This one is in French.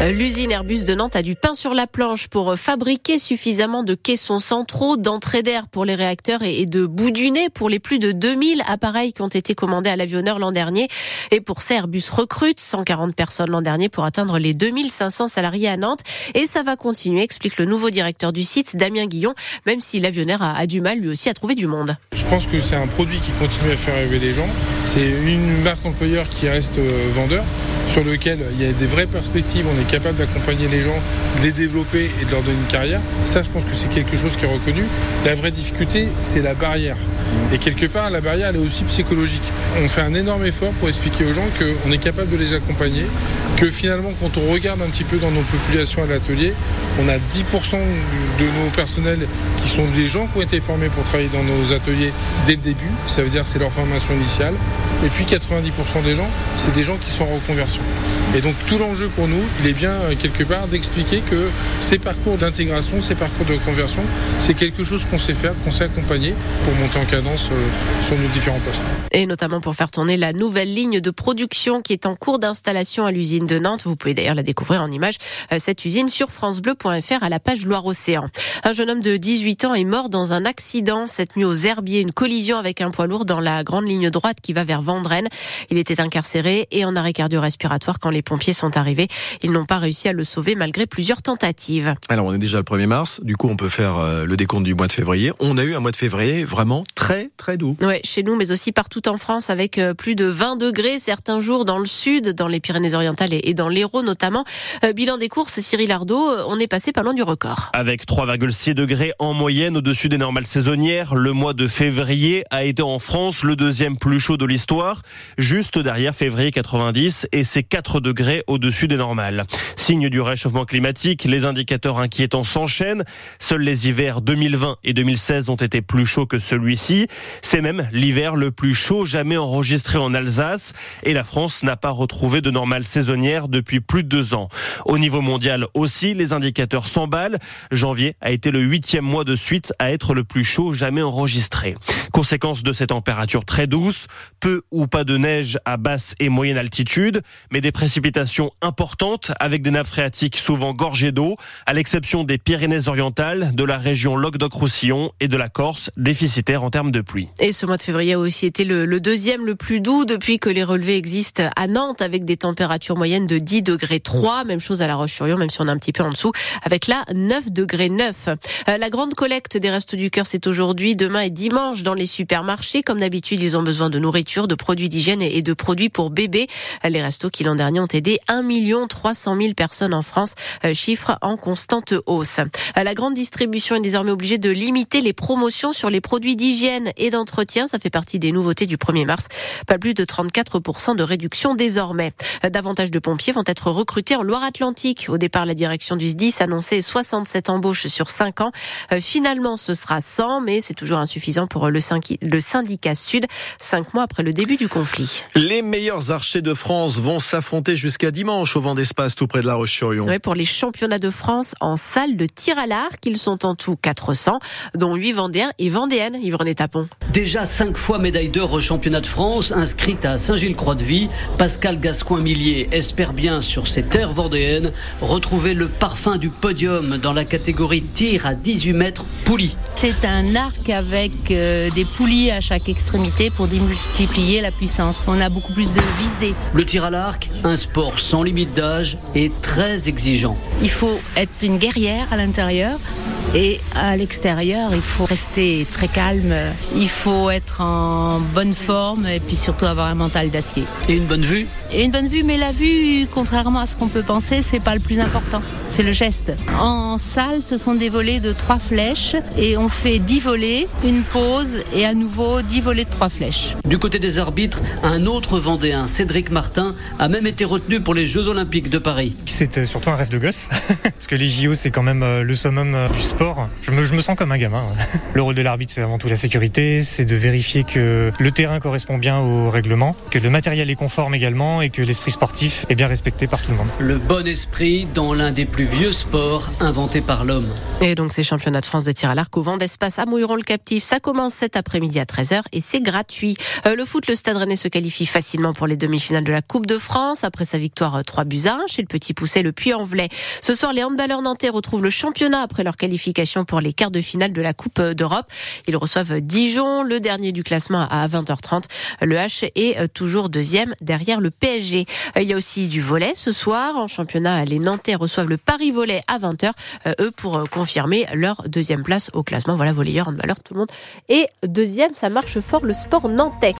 Euh, l'usine Airbus de Nantes a du pain sur la planche pour fabriquer suffisamment de caissons centraux, d'entrée d'air pour les réacteurs et de bout du nez pour les plus de 2000 appareils qui ont été commandés à l'avionneur l'an dernier. Et pour ça, Airbus recrute 140 personnes l'an dernier pour atteindre les 2500 salariés à Nantes. Et ça va continuer, explique le nouveau directeur du site, Damien Guillon, même si l'avionneur a, du mal lui aussi à trouver du monde. Je pense que c'est un produit qui continue à faire rêver les gens. C'est une marque employeur qui reste euh, vendeur sur lequel il y a des vraies perspectives, on est capable d'accompagner les gens, de les développer et de leur donner une carrière. Ça, je pense que c'est quelque chose qui est reconnu. La vraie difficulté, c'est la barrière. Et quelque part, la barrière, elle est aussi psychologique. On fait un énorme effort pour expliquer aux gens qu'on est capable de les accompagner, que finalement, quand on regarde un petit peu dans nos populations à l'atelier, on a 10% de nos personnels qui sont des gens qui ont été formés pour travailler dans nos ateliers dès le début. Ça veut dire que c'est leur formation initiale. Et puis 90% des gens, c'est des gens qui sont en reconversion. Et donc tout l'enjeu pour nous, il est bien euh, quelque part d'expliquer que ces parcours d'intégration, ces parcours de conversion, c'est quelque chose qu'on sait faire, qu'on sait accompagner pour monter en cadence euh, sur nos différents postes. Et notamment pour faire tourner la nouvelle ligne de production qui est en cours d'installation à l'usine de Nantes. Vous pouvez d'ailleurs la découvrir en image, euh, cette usine sur francebleu.fr à la page Loire-Océan. Un jeune homme de 18 ans est mort dans un accident cette nuit aux Herbiers, une collision avec un poids lourd dans la grande ligne droite qui va vers Vendrennes. Il était incarcéré et en arrêt cardio-respiratoire quand les pompiers sont arrivés. Ils n'ont pas réussi à le sauver malgré plusieurs tentatives. Alors on est déjà le 1er mars, du coup on peut faire euh, le décompte du mois de février. On a eu un mois de février vraiment très très doux. Ouais, chez nous mais aussi partout en France avec euh, plus de 20 degrés certains jours dans le sud, dans les Pyrénées-Orientales et dans l'Hérault notamment. Euh, bilan des courses, Cyril Ardo, on est passé pas loin du record. Avec 3,6 degrés en moyenne au-dessus des normales saisonnières, le mois de février a été en France le deuxième plus chaud de l'histoire, juste derrière février 90 et c'est 4 degrés au-dessus des normales. Signe du réchauffement climatique, les indicateurs inquiétants s'enchaînent. Seuls les hivers 2020 et 2016 ont été plus chauds que celui-ci. C'est même l'hiver le plus chaud jamais enregistré en Alsace et la France n'a pas retrouvé de normales saisonnières depuis plus de deux ans. Au niveau mondial aussi, les indicateurs s'emballent. Janvier a été le huitième mois de suite à être le plus chaud jamais enregistré. Conséquence de ces températures très douces, peu ou pas de neige à basse et moyenne altitude, mais des précipitations importantes avec des nappes phréatiques souvent gorgées d'eau, à l'exception des Pyrénées-Orientales, de la région Languedoc-Roussillon et de la Corse, déficitaire en termes de pluie. Et ce mois de février a aussi été le, le deuxième le plus doux depuis que les relevés existent à Nantes avec des températures moyennes de 10 degrés 3. Même chose à La Roche-sur-Yon, même si on est un petit peu en dessous, avec là 9 degrés 9. Euh, la grande collecte des Restos du Cœur, c'est aujourd'hui, demain et dimanche dans les supermarchés. Comme d'habitude, ils ont besoin de nourriture, de produits d'hygiène et de produits pour bébés. Les restos qui l'an dernier ont aidé 1 300 000 personnes en France, euh, chiffre en constante hausse. Euh, la grande distribution est désormais obligée de limiter les promotions sur les produits d'hygiène et d'entretien. Ça fait partie des nouveautés du 1er mars. Pas plus de 34% de réduction désormais. Davantage de pompiers vont être recrutés en Loire-Atlantique. Au départ, la direction du SDIS annonçait 67 embauches sur 5 ans. Euh, finalement, ce sera 100, mais c'est toujours insuffisant pour le syndicat Sud, 5 mois après le début du conflit. Les meilleurs archers de France vont s'affronter jusqu'à dimanche au vent d'espace tout près de la Roche-sur-Yon. Oui, pour les championnats de France en salle de tir à l'arc, ils sont en tout 400, dont 8 Vendéens et Vendéennes, Yves-René Tapon. Déjà 5 fois médaille d'or au championnat de France, inscrite à Saint-Gilles-Croix-de-Vie, Pascal Gascoin-Millier espère bien sur ses terres vendéennes retrouver le parfum du podium dans la catégorie tir à 18 mètres poulie. C'est un arc avec euh, des poulies à chaque extrémité pour démultiplier la puissance. On a beaucoup plus de visée. Le tir à l'arc, un sans limite d'âge et très exigeant. Il faut être une guerrière à l'intérieur et à l'extérieur, il faut rester très calme, il faut être en bonne forme et puis surtout avoir un mental d'acier. Et une bonne vue Et une bonne vue, mais la vue, contrairement à ce qu'on peut penser, c'est pas le plus important, c'est le geste. En salle, ce sont des volets de trois flèches et on fait dix volets, une pause et à nouveau dix volets de trois flèches. Du côté des arbitres, un autre Vendéen, Cédric Martin, a même été retenu pour les Jeux Olympiques de Paris. C'était surtout un rêve de gosse, parce que les JO, c'est quand même euh, le summum euh, du sport sport. Je me, je me sens comme un gamin. Le rôle de l'arbitre, c'est avant tout la sécurité, c'est de vérifier que le terrain correspond bien au règlement, que le matériel est conforme également et que l'esprit sportif est bien respecté par tout le monde. Le bon esprit dans l'un des plus vieux sports inventés par l'homme. Et donc ces championnats de France de tir à l'arc au vent d'espace à Mouilleron-le-Captif, ça commence cet après-midi à 13h et c'est gratuit. Euh, le foot, le Stade Rennais se qualifie facilement pour les demi-finales de la Coupe de France après sa victoire 3 buts 1 chez le Petit Poucet, le Puy-en-Velay. Ce soir, les handballeurs nantais retrouvent le championnat après leur pour les quarts de finale de la Coupe d'Europe. Ils reçoivent Dijon, le dernier du classement à 20h30. Le H est toujours deuxième derrière le PSG. Il y a aussi du volet ce soir. En championnat, les Nantais reçoivent le Paris Volet à 20h. Eux pour confirmer leur deuxième place au classement. Voilà, volleyeur, handballeur, tout le monde. Et deuxième, ça marche fort le sport nantais.